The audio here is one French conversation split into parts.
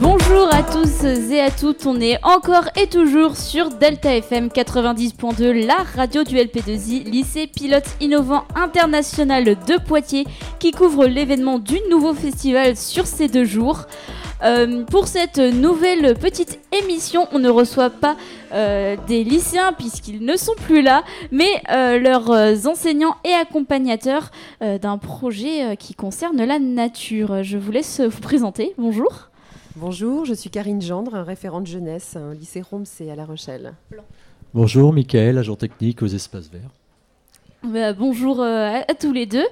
Bonjour à tous et à toutes, on est encore et toujours sur Delta FM 90.2, la radio du LP2I, lycée pilote innovant international de Poitiers, qui couvre l'événement du nouveau festival sur ces deux jours. Euh, pour cette nouvelle petite émission, on ne reçoit pas euh, des lycéens puisqu'ils ne sont plus là, mais euh, leurs enseignants et accompagnateurs d'un projet qui concerne la nature. Je vous laisse vous présenter. Bonjour. Bonjour, je suis Karine Gendre, référente jeunesse au lycée Romsey à La Rochelle. Bonjour, Michael, agent technique aux espaces verts. Bah, bonjour euh, à, tous les deux.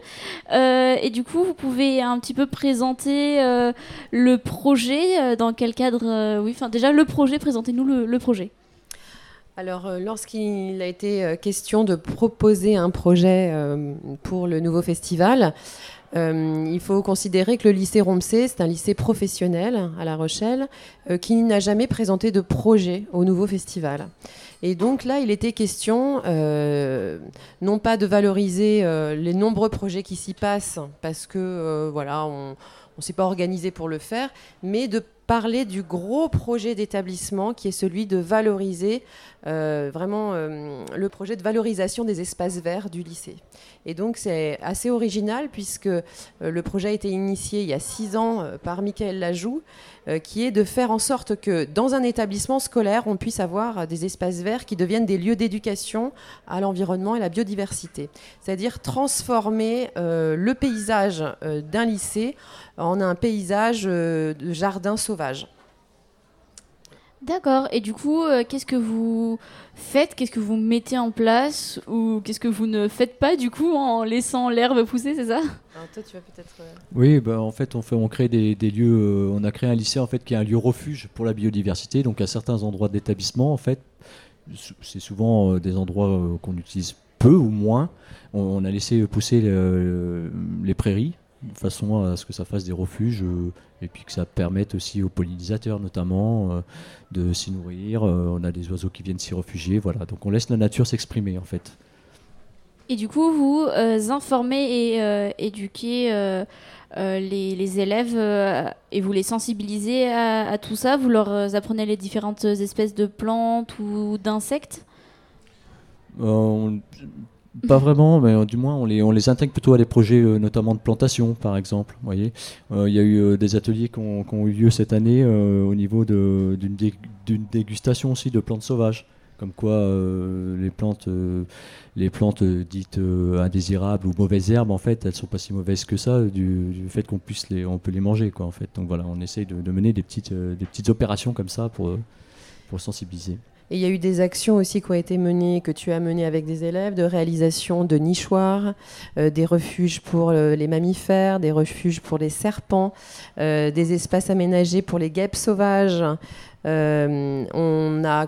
Euh, et du coup, vous pouvez un petit peu présenter euh, le projet, dans quel cadre Oui, enfin déjà le projet, présentez-nous le, projet. Alors, lorsqu'il a été question de proposer un projet pour le nouveau festival, euh, il faut considérer que le lycée Romsey, c'est un lycée professionnel à La Rochelle, euh, qui n'a jamais présenté de projet au nouveau festival. Et donc là, il était question, euh, non pas de valoriser les nombreux projets qui s'y passent, parce que voilà, on ne s'est pas organisé pour le faire, mais de parler du gros projet d'établissement qui est celui de valoriser euh, vraiment euh, le projet de valorisation des espaces verts du lycée. Et donc c'est assez original puisque euh, le projet a été initié il y a six ans par Michael Lajoux, qui est de faire en sorte que dans un établissement scolaire, on puisse avoir des espaces verts qui deviennent des lieux d'éducation à l'environnement et à la biodiversité. C'est-à-dire transformer le paysage d'un lycée en un paysage de jardin sauvage. D'accord. Et du coup, euh, qu'est-ce que vous faites? Qu'est-ce que vous mettez en place? Ou qu'est-ce que vous ne faites pas du coup en laissant l'herbe pousser, c'est ça? Toi, tu vas peut-être. Euh, oui, bah, en fait, on, fait, on crée des, lieux. Euh, on a créé un lycée en fait qui est un lieu refuge pour la biodiversité. Donc, à certains endroits d'établissement, en fait, c'est souvent des endroits qu'on utilise peu ou moins. On, a laissé pousser les prairies de façon à ce que ça fasse des refuges euh, et puis que ça permette aussi aux pollinisateurs notamment euh, de s'y nourrir. Euh, on a des oiseaux qui viennent s'y réfugier, voilà. Donc on laisse la nature s'exprimer en fait. Et du coup, vous informez et éduquez les, élèves et vous les sensibilisez à, à, tout ça? Vous leur apprenez les différentes espèces de plantes ou d'insectes? Pas vraiment, mais euh, du moins on les, on les intègre plutôt à des projets euh, notamment de plantation par exemple. Euh, il y a eu des ateliers qui ont, eu lieu cette année au niveau d'une dégustation aussi de plantes sauvages, comme quoi les plantes, les plantes dites indésirables ou mauvaises herbes en fait, elles sont pas si mauvaises que ça du, fait qu'on puisse les, on peut les manger quoi en fait. Donc voilà, on essaye de, mener des petites, des petites opérations comme ça pour, pour sensibiliser. Et il y a eu des actions aussi qui ont été menées, que tu as menées avec des élèves, de réalisation de nichoirs, euh, des refuges pour euh, les mammifères, des refuges pour les serpents, euh, des espaces aménagés pour les guêpes sauvages. on a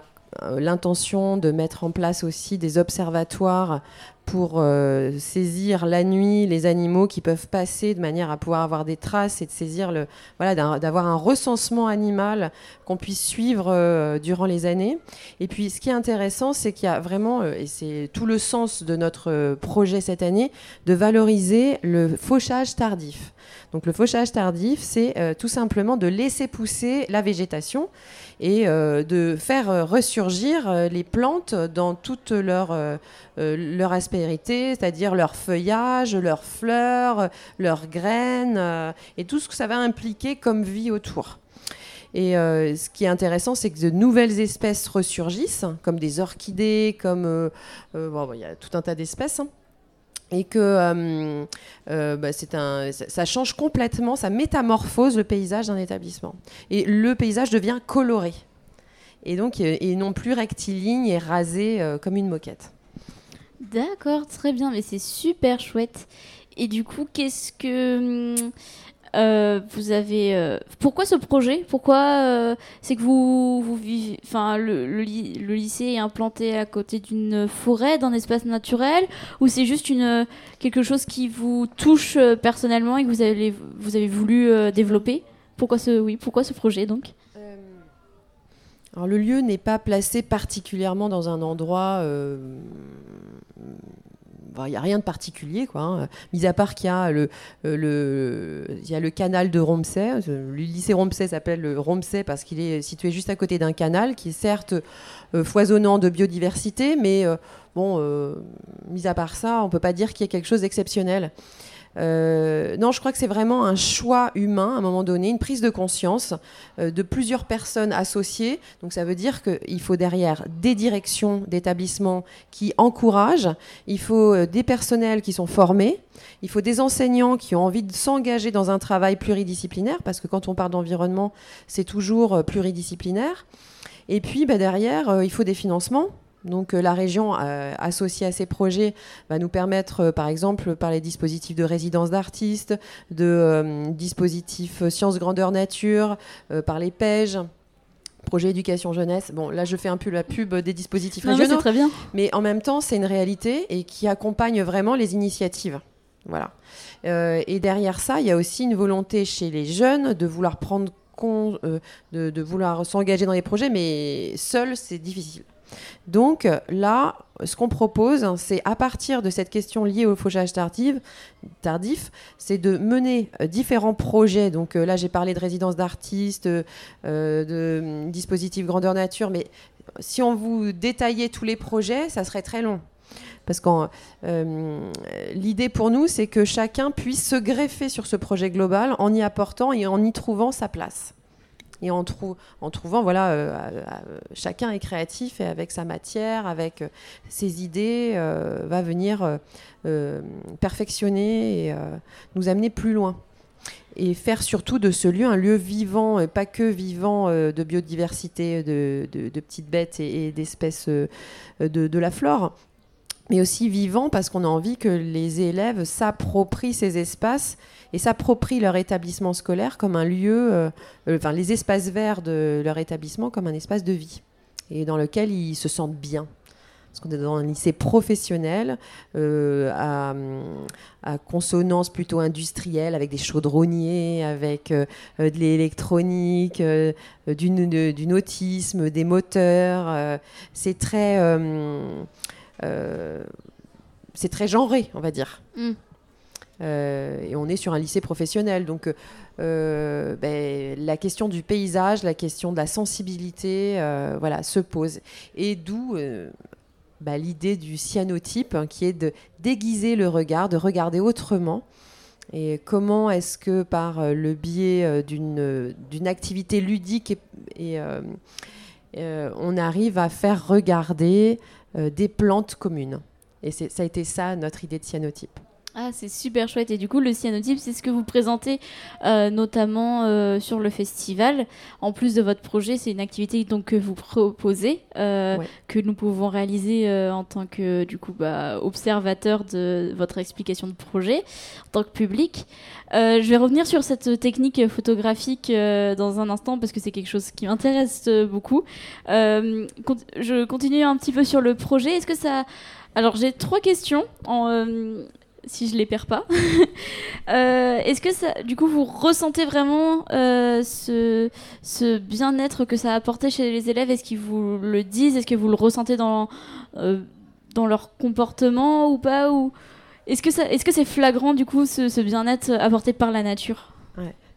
l'intention de mettre en place aussi des observatoires pour euh, saisir la nuit les animaux qui peuvent passer de manière à pouvoir avoir des traces et de saisir le voilà d'avoir un recensement animal qu'on puisse suivre euh, durant les années. Et puis ce qui est intéressant, c'est qu'il y a vraiment euh, et c'est tout le sens de notre projet cette année de valoriser le fauchage tardif. Donc le fauchage tardif, c'est tout simplement de laisser pousser la végétation et de faire ressurgir les plantes dans toute leur leur c'est-à-dire leur feuillage, leurs fleurs, leurs graines, euh, et tout ce que ça va impliquer comme vie autour. Et euh, ce qui est intéressant, c'est que de nouvelles espèces ressurgissent, comme des orchidées, comme bon, il y a tout un tas d'espèces. Hein. et que bah, ça, change complètement, ça métamorphose le paysage d'un établissement. Et le paysage devient coloré. Et donc, et non plus rectiligne et rasé comme une moquette. D'accord, très bien, mais c'est super chouette. Et du coup, qu'est-ce que. Euh, vous avez euh, pourquoi ce projet? Pourquoi euh, c'est que vous, vous vivez enfin le, le, lycée est implanté à côté d'une forêt, d'un espace naturel ou c'est juste une quelque chose qui vous touche personnellement et que vous avez vous avez voulu développer? Pourquoi ce oui, pourquoi ce projet donc? Alors, le lieu n'est pas placé particulièrement dans un endroit il n'y a rien de particulier, quoi. Hein. Mis à part qu'il y a le, euh, a canal de Romsey. Le lycée Romsey s'appelle Romsey parce qu'il est situé juste à côté d'un canal qui est certes euh, foisonnant de biodiversité, mais euh, bon, mis à part ça, on ne peut pas dire qu'il y ait quelque chose d'exceptionnel. Euh, non, je crois que c'est vraiment un choix humain à un moment donné, une prise de conscience euh, de plusieurs personnes associées. Donc ça veut dire qu'il faut derrière des directions d'établissements qui encouragent, il faut euh, des personnels qui sont formés, il faut des enseignants qui ont envie de s'engager dans un travail pluridisciplinaire, parce que quand on parle d'environnement, c'est toujours pluridisciplinaire. Et puis bah, derrière, il faut des financements. Donc euh, la région euh, associée à ces projets va nous permettre, euh, par exemple, par les dispositifs de résidence d'artistes, de dispositifs sciences grandeur nature, par les PEJ, projet éducation jeunesse. Bon, là, je fais un peu la pub des dispositifs non, régionaux. très bien. Mais en même temps, c'est une réalité et qui accompagne vraiment les initiatives. Voilà. et derrière ça, il y a aussi une volonté chez les jeunes de vouloir prendre compte, de vouloir s'engager dans les projets, mais seul, c'est difficile. Donc là, ce qu'on propose, c'est à partir de cette question liée au fauchage tardif, c'est de mener euh, différents projets. Donc euh, là, j'ai parlé de résidence d'artistes, euh, de dispositifs grandeur nature, mais si on vous détaillait tous les projets, ça serait très long. Parce que l'idée pour nous, c'est que chacun puisse se greffer sur ce projet global en y apportant et en y trouvant sa place et en, trouvant, voilà, euh, euh, chacun est créatif et avec sa matière, avec euh, ses idées, va venir perfectionner et nous amener plus loin. Et faire surtout de ce lieu un lieu vivant, pas que vivant de biodiversité, de, petites bêtes et, d'espèces de, de la flore, mais aussi vivant parce qu'on a envie que les élèves s'approprient ces espaces et s'approprient leur établissement scolaire comme un lieu, euh, euh, enfin les espaces verts de leur établissement comme un espace de vie et dans lequel ils se sentent bien. Parce qu'on est dans un lycée professionnel, euh, à, consonance plutôt industrielle, avec des chaudronniers, avec de l'électronique, du nautisme, des moteurs. c'est très, c'est très genré, on va dire. Mm. Euh, et on est sur un lycée professionnel. Donc euh, ben, la question du paysage, la question de la sensibilité, euh, voilà, se pose. Et d'où ben, l'idée du cyanotype, hein, qui est de déguiser le regard, de regarder autrement. Et comment est-ce que par le biais d'une activité ludique, et, on arrive à faire regarder des plantes communes Et ça a été ça notre idée de cyanotype. Ah, c'est super chouette. Et du coup, le cyanotype, c'est ce que vous présentez euh, notamment euh, sur le festival. En plus de votre projet, c'est une activité donc, que vous proposez, euh, que nous pouvons réaliser en tant que du coup, bah, observateur de votre explication de projet, en tant que public. je vais revenir sur cette technique photographique dans un instant parce que c'est quelque chose qui m'intéresse beaucoup. je continue un petit peu sur le projet. Est-ce que ça... Alors j'ai trois questions. En, si je les perds pas. Euh, est-ce que ça, du coup, vous ressentez vraiment euh, ce, ce bien-être que ça a apporté chez les élèves? Est-ce qu'ils vous le disent? Est-ce que vous le ressentez dans, euh, dans leur comportement ou pas? Ou... Est-ce que, c'est flagrant, du coup, ce, ce bien-être apporté par la nature?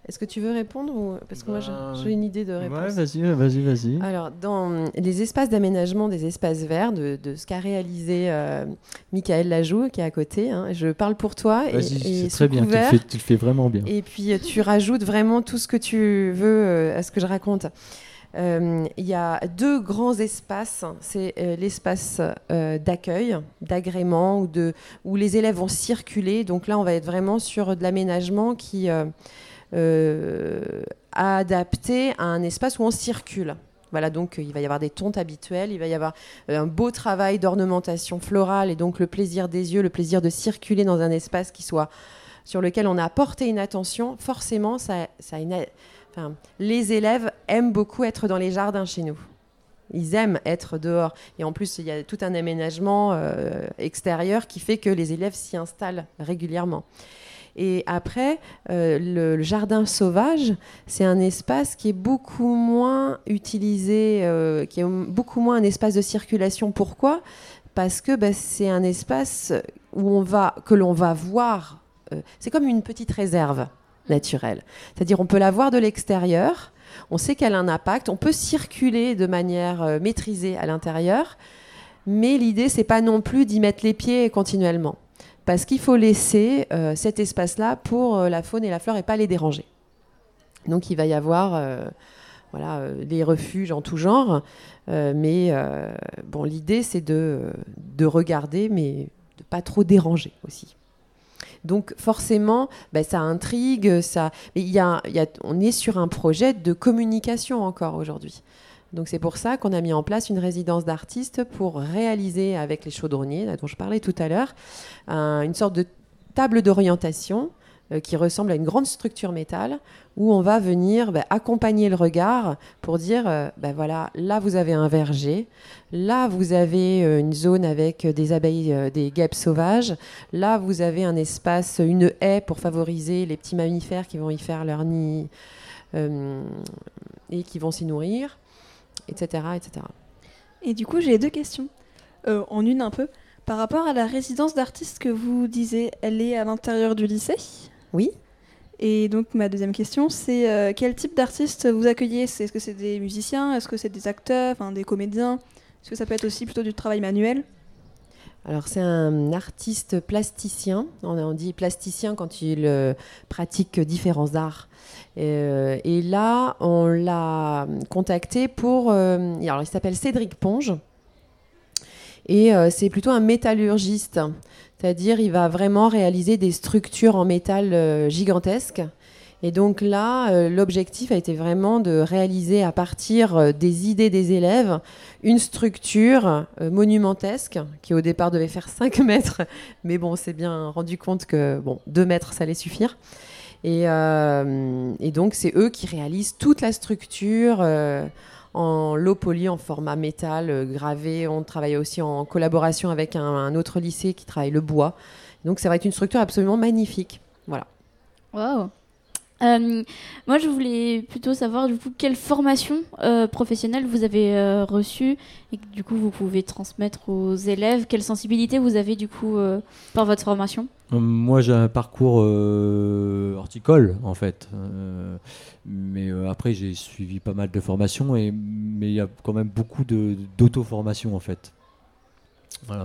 Est-ce que tu veux répondre ou... Parce que moi, j'ai une idée de réponse. Ouais, vas-y, vas-y, vas-y. Alors, dans les espaces d'aménagement des espaces verts, de, ce qu'a réalisé euh, Michael Lajoux, qui est à côté, hein, je parle pour toi. Vas-y, c'est très bien, tu le, fais, tu le, fais, vraiment bien. Et puis, tu rajoutes vraiment tout ce que tu veux euh, à ce que je raconte. Euh, il y a deux grands espaces. C'est l'espace d'accueil, d'agrément, où, où les élèves vont circuler. Donc là, on va être vraiment sur de l'aménagement qui euh, adapté à un espace où on circule. Voilà, donc il va y avoir des tontes habituelles, il va y avoir euh, un beau travail d'ornementation florale et donc le plaisir des yeux, le plaisir de circuler dans un espace qui soit sur lequel on a porté une attention, forcément, ça, les élèves aiment beaucoup être dans les jardins chez nous. Ils aiment être dehors. Et en plus, il y a tout un aménagement euh, extérieur qui fait que les élèves s'y installent régulièrement. Et après, euh, le, jardin sauvage, c'est un espace qui est beaucoup moins utilisé, euh, qui est beaucoup moins un espace de circulation. Pourquoi? Parce que bah, c'est un espace où on va, que l'on va voir. c'est comme une petite réserve naturelle. C'est-à-dire, on peut la voir de l'extérieur on sait qu'elle a un impact, on peut circuler de manière euh, maîtrisée à l'intérieur, mais l'idée, c'est pas non plus d'y mettre les pieds continuellement, parce qu'il faut laisser euh, cet espace-là pour euh, la faune et la flore et pas les déranger. Donc il va y avoir voilà, des refuges en tout genre, mais bon, l'idée, c'est de, de regarder, mais de pas trop déranger aussi. Donc forcément, bah, ça intrigue, ça. on est sur un projet de communication encore aujourd'hui. Donc c'est pour ça qu'on a mis en place une résidence d'artistes pour réaliser avec les chaudronniers, dont je parlais tout à l'heure, une sorte de table d'orientation euh, qui ressemble à une grande structure métal où on va venir bah, accompagner le regard pour dire euh, bah, voilà, là vous avez un verger, là vous avez euh, une zone avec des abeilles, des guêpes sauvages, là vous avez un espace, une haie pour favoriser les petits mammifères qui vont y faire leur nid et qui vont s'y nourrir, etc., etc. Et du coup, j'ai deux questions. en une un peu. Par rapport à la résidence d'artiste que vous disiez, elle est à l'intérieur du lycée? Oui. Et donc ma deuxième question, c'est euh, quel type d'artistes vous accueillez? Est-ce que c'est des musiciens? Est-ce que c'est des acteurs, des comédiens? Est-ce que ça peut être aussi plutôt du travail manuel? Alors c'est un artiste plasticien, on dit plasticien quand il euh, pratique différents arts. Euh, et là, on l'a contacté pour... alors il s'appelle Cédric Ponge, et c'est plutôt un métallurgiste. C'est-à-dire, il va vraiment réaliser des structures en métal euh, gigantesques. Et donc là, euh, l'objectif a été vraiment de réaliser à partir euh, des idées des élèves une structure monumentesque qui au départ devait faire 5 mètres. Mais bon, on s'est bien rendu compte que bon, 2 mètres, ça allait suffire. Et, donc, c'est eux qui réalisent toute la structure en low poly, en format métal, euh, gravé. On travaille aussi en collaboration avec un, autre lycée qui travaille le bois. Donc ça va être une structure absolument magnifique. Voilà. Waouh euh, moi, je voulais plutôt savoir du coup quelle formation euh, professionnelle vous avez reçue et que du coup vous pouvez transmettre aux élèves. Quelle sensibilité vous avez du coup par votre formation? Moi, j'ai un parcours horticole en fait. Mais euh, après, j'ai suivi pas mal de formations, et, mais il y a quand même beaucoup d'auto-formation en fait.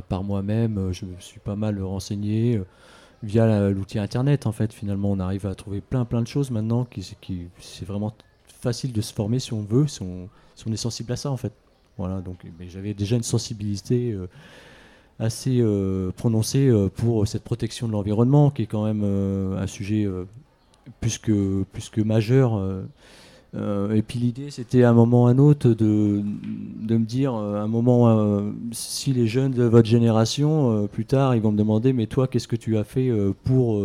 Par moi-même, euh, je me suis pas mal renseigné euh, via l'outil internet en fait. Finalement, on arrive à trouver plein plein de choses maintenant qui, qui c'est vraiment facile de se former si on veut, si on, si on est sensible à ça en fait. Voilà, donc j'avais déjà une sensibilité assez prononcée pour cette protection de l'environnement qui est quand même un sujet plus que, plus que majeur. Euh, euh, et puis l'idée, c'était à un moment ou un autre de, me dire, euh, un moment, si les jeunes de votre génération, plus tard, ils vont me demander, mais toi, qu'est-ce que tu as fait pour,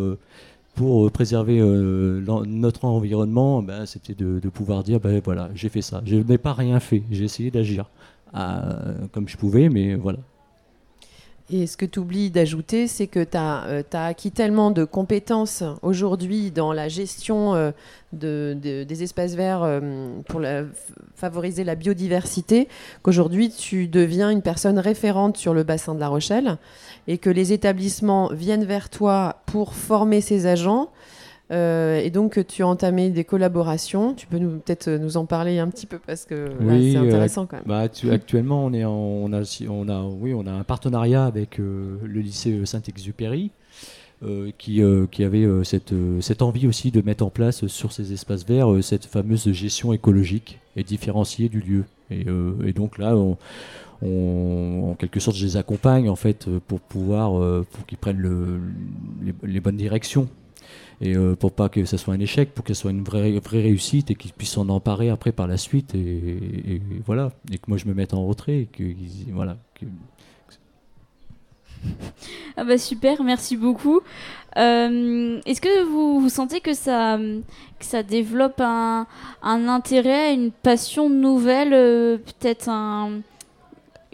pour préserver notre environnement? Ben, C'était de, de, pouvoir dire, ben voilà, j'ai fait ça. Je n'ai pas rien fait, j'ai essayé d'agir comme je pouvais, mais voilà. Et ce que tu oublies d'ajouter, c'est que tu as, euh, acquis tellement de compétences aujourd'hui dans la gestion euh, de, des espaces verts euh, pour favoriser la biodiversité, qu'aujourd'hui tu deviens une personne référente sur le bassin de La Rochelle et que les établissements viennent vers toi pour former ces agents euh, et donc, tu as entamé des collaborations. Tu peux peut-être nous en parler un petit peu parce que c'est euh, intéressant quand même. Bah, actuellement, on, est on, a, on, a, oui, on a un partenariat avec euh, le lycée Saint-Exupéry. qui, qui, avait cette, cette, envie aussi de mettre en place sur ces espaces verts cette fameuse gestion écologique et différenciée du lieu. Et, et donc là, on, en quelque sorte, je les accompagne en fait pour pouvoir, pour qu'ils prennent le, les, bonnes directions et euh, pour pas que ça soit un échec, pour que ce soit une vraie, vraie réussite et qu'ils puissent s'en emparer après par la suite et, voilà et que moi je me mette en retrait et que voilà. Ah bah super, merci beaucoup. Euh, Est-ce que vous, sentez que ça, que ça développe un, un intérêt, une passion nouvelle, euh, peut-être un,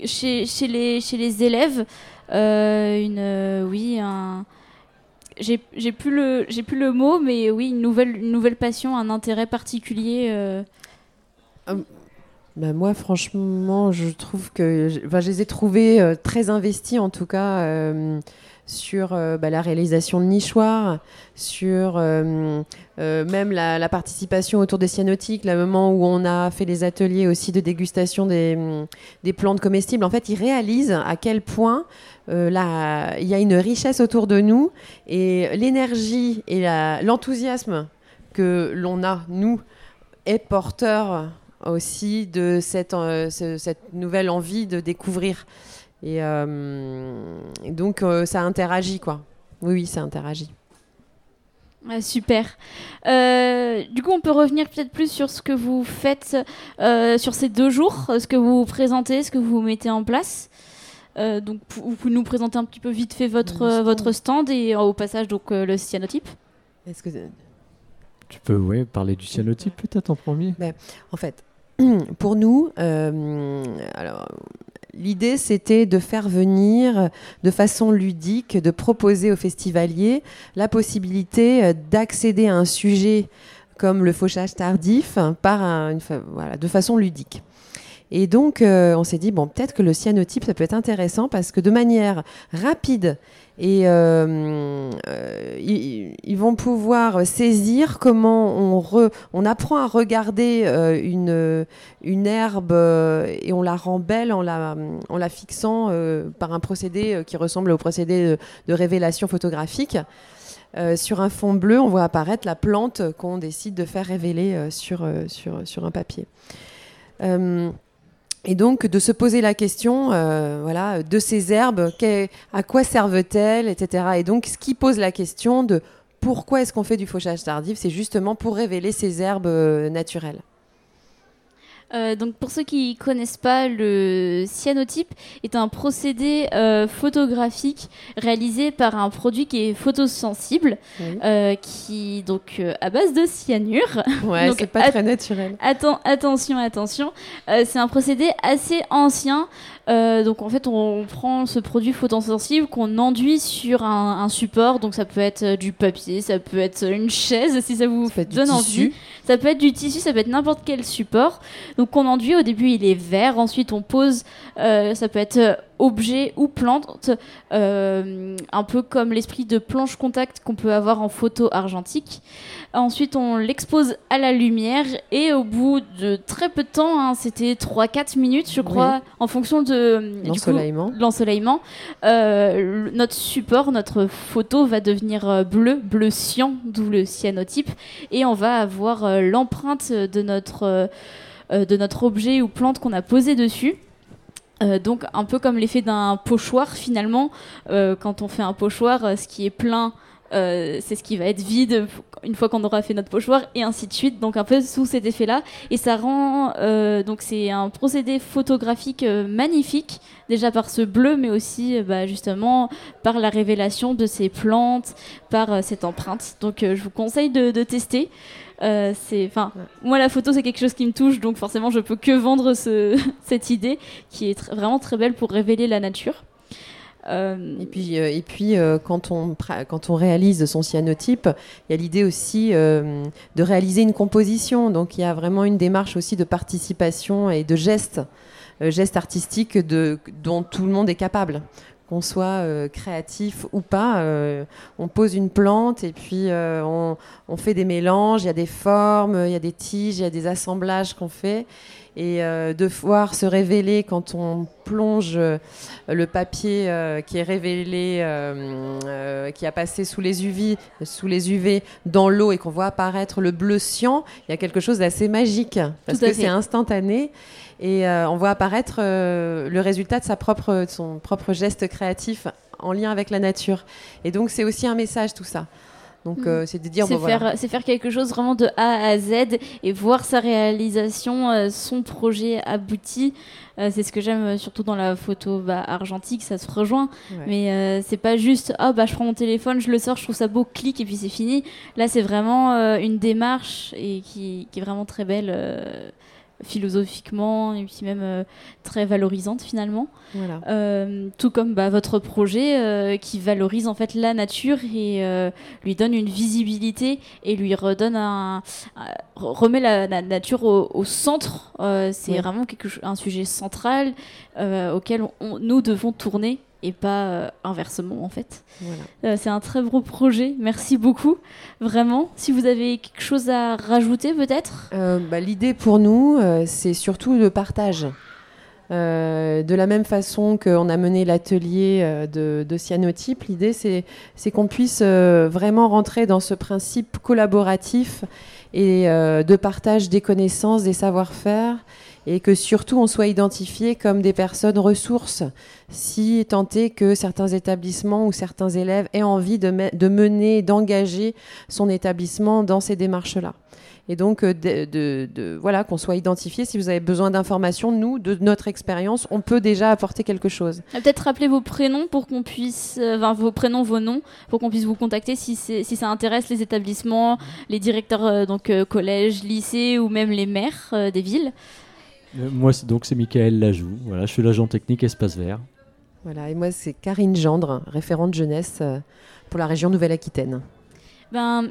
chez, chez, les, chez les élèves? Euh, une, Oui, un. J'ai plus, le- j'ai plus le mot, mais oui, une nouvelle, une nouvelle passion, un intérêt particulier. euh. Bah, moi, franchement, je trouve que je, les ai trouvés euh, très investis, en tout cas, euh, sur euh, bah, la réalisation de nichoirs, sur euh, euh, même la, participation autour des cyanotiques, le moment où on a fait les ateliers aussi de dégustation des, hum, des plantes comestibles. En fait, ils réalisent à quel point il y a une richesse autour de nous et l'énergie et l'enthousiasme que l'on a, nous, est porteur aussi de cette, ce- cette nouvelle envie de découvrir. Et, euh, et donc, euh, ça interagit, quoi. Oui, oui, ça interagit. Ouais, super. Euh, du coup, on peut revenir peut-être plus sur ce que vous faites euh, sur ces deux jours, ce que vous présentez, ce que vous mettez en place. Euh, donc, vous pouvez nous présenter un petit peu vite fait votre, stand. votre stand et au passage donc euh, le cyanotype. Est-ce que Tu peux ouais, parler du cyanotype peut-être en premier? En fait, pour nous, euh, alors, l'idée c'était de faire venir de façon ludique, de proposer aux festivaliers la possibilité euh, d'accéder à un sujet comme le fauchage tardif par un- une voilà, de façon ludique. Et donc, euh, on s'est dit, bon, peut-être que le cyanotype, ça peut être intéressant parce que de manière rapide et euh, euh, ils, vont pouvoir saisir comment on, re- on apprend à regarder euh, une, herbe et on la rend belle en la, en la fixant par un procédé qui ressemble au procédé de, révélation photographique. Sur un fond bleu, on voit apparaître la plante qu'on décide de faire révéler sur un papier. Et donc de se poser la question, euh, voilà, de ces herbes, à quoi servent-elles, etc. Et donc ce qui pose la question de pourquoi est-ce qu'on fait du fauchage tardif, c'est justement pour révéler ces herbes euh, naturelles. Euh, donc pour ceux qui connaissent pas, le cyanotype est un procédé euh, photographique réalisé par un produit qui est photosensible, euh, qui donc à base de cyanure. Ouais, donc, c'est pas très naturel. Atten- attention, attention. C'est un procédé assez ancien. Donc en fait, on prend ce produit photosensible qu'on enduit sur un, un support. Donc ça peut être du papier, ça peut être une chaise si ça vous Ça donne tissu. envie. Ça peut être du tissu, ça peut être n'importe quel support. Donc on enduit. Au début, il est vert. Ensuite, on pose. euh, ça peut être euh, objet ou plante, euh, un peu comme l'esprit de planche contact qu'on peut avoir en photo argentique. Ensuite, on l'expose à la lumière et au bout de très peu de temps, hein, c'était 3-4 minutes, je crois, en fonction de L'ensoleillement. euh, notre support, notre photo va devenir euh, bleu, bleu cyan, d'où le cyanotype, et on va avoir euh, l'empreinte de notre, de notre objet ou plante qu'on a posé dessus. Euh, donc un peu comme l'effet d'un pochoir finalement, Euh, quand on fait un pochoir, euh, ce qui est plein, c'est ce qui va être vide une fois qu'on aura fait notre pochoir et ainsi de suite. Donc un peu sous cet effet-là, et ça rend euh, donc c'est un procédé photographique euh, magnifique déjà par ce bleu, mais aussi euh, bah, justement par la révélation de ces plantes, par cette empreinte. Donc je vous conseille de, de tester. C'est, enfin, moi la photo c'est quelque chose qui me touche, donc forcément je peux que vendre ce, cette idée qui est tr- vraiment très belle pour révéler la nature. Euh, Et puis, euh, et puis euh, quand, on, quand on réalise son cyanotype, il y a l'idée aussi de réaliser une composition. Donc il y a vraiment une démarche aussi de participation et de gestes, gestes artistiques de, dont tout le monde est capable. Qu'on soit créatif ou pas, on pose une plante et puis on, on fait des mélanges, il y a des formes, il y a des tiges, il y a des assemblages qu'on fait. Et euh, de voir se révéler quand on plonge euh, le papier euh, qui est révélé, qui a passé sous les UV, sous les UV dans l'eau et qu'on voit apparaître le bleu cyan, il y a quelque chose d'assez magique parce que c'est instantané et on voit apparaître le résultat de sa propre, de son propre geste créatif en lien avec la nature. Et donc c'est aussi un message tout ça. Donc, Mm. euh, c'est de dire, C'est bon, voilà. faire, c'est faire quelque chose vraiment de A à Z et voir sa réalisation, euh, son projet abouti. Euh, c'est ce que j'aime surtout dans la photo bah, argentique, ça se rejoint. Ouais. Mais euh, c'est pas juste, ah bah je prends mon téléphone, je le sors, je trouve ça beau, clic et puis c'est fini. Là, c'est vraiment euh, une démarche et qui, qui est vraiment très belle philosophiquement et puis même euh, très valorisante finalement. Voilà. Euh, tout comme bah, votre projet euh, qui valorise en fait la nature et euh, lui donne une visibilité et lui redonne un, un- remet la, la nature au, au centre. Euh, c'est Oui. vraiment quelque chose, un sujet central euh, auquel on- nous devons tourner et pas euh, inversement en fait. voilà. Euh, c'est un très beau projet. Merci beaucoup, vraiment. Si vous avez quelque chose à rajouter peut-être? Euh, bah, L'idée pour nous, c'est surtout le partage. De la même façon qu'on a mené l'atelier de, de cyanotype, l'idée c'est qu'on puisse vraiment rentrer dans ce principe collaboratif et de partage des connaissances, des savoir-faire, et que surtout on soit identifié comme des personnes ressources, si tant que certains établissements ou certains élèves aient envie de, me- de mener, d'engager son établissement dans ces démarches-là. Et donc, euh, voilà, qu'on soit identifié. Si vous avez besoin d'informations, nous, de notre expérience, on peut déjà apporter quelque chose. Euh, Peut-être rappeler vos prénoms pour qu'on puisse, euh, vos prénoms, vos noms, pour qu'on puisse vous contacter si, ça intéresse les établissements, les directeurs donc collèges, lycées ou même les maires des villes. Euh, Moi, c'est- donc, c'est Michael Lajoux. Voilà, je suis l'agent technique Espace Vert. Voilà. Et moi, c'est Karine Gendre, référente jeunesse euh, pour la région Nouvelle-Aquitaine. Ben,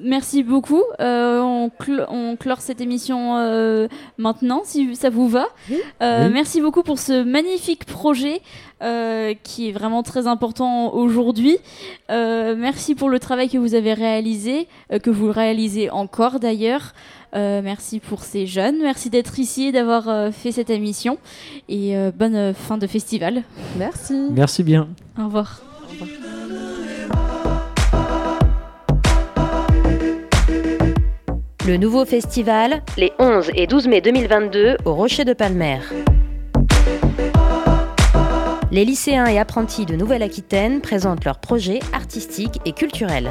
merci beaucoup. Euh, on, cl- on clore cette émission euh, maintenant, si ça vous va. Oui. Euh, Oui. Merci beaucoup pour ce magnifique projet euh, qui est vraiment très important aujourd'hui. Euh, merci pour le travail que vous avez réalisé, euh, que vous réalisez encore d'ailleurs. Euh, merci pour ces jeunes. Merci d'être ici et d'avoir euh, fait cette émission. Et euh, bonne euh, fin de festival. Merci. Merci bien. Au revoir. Le nouveau festival, les 11 et 12 mai 2022 au Rocher de Palmer. Les lycéens et apprentis de Nouvelle-Aquitaine présentent leurs projets artistiques et culturels.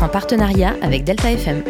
En partenariat avec Delta FM.